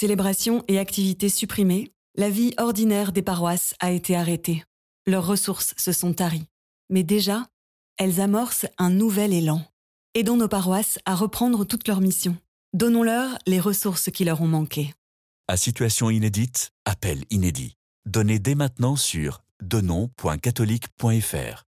célébrations et activités supprimées, la vie ordinaire des paroisses a été arrêtée. Leurs ressources se sont taries. Mais déjà, elles amorcent un nouvel élan. Aidons nos paroisses à reprendre toutes leurs missions. Donnons-leur les ressources qui leur ont manqué. À situation inédite, appel inédit. Donnez dès maintenant sur donnons.catholique.fr.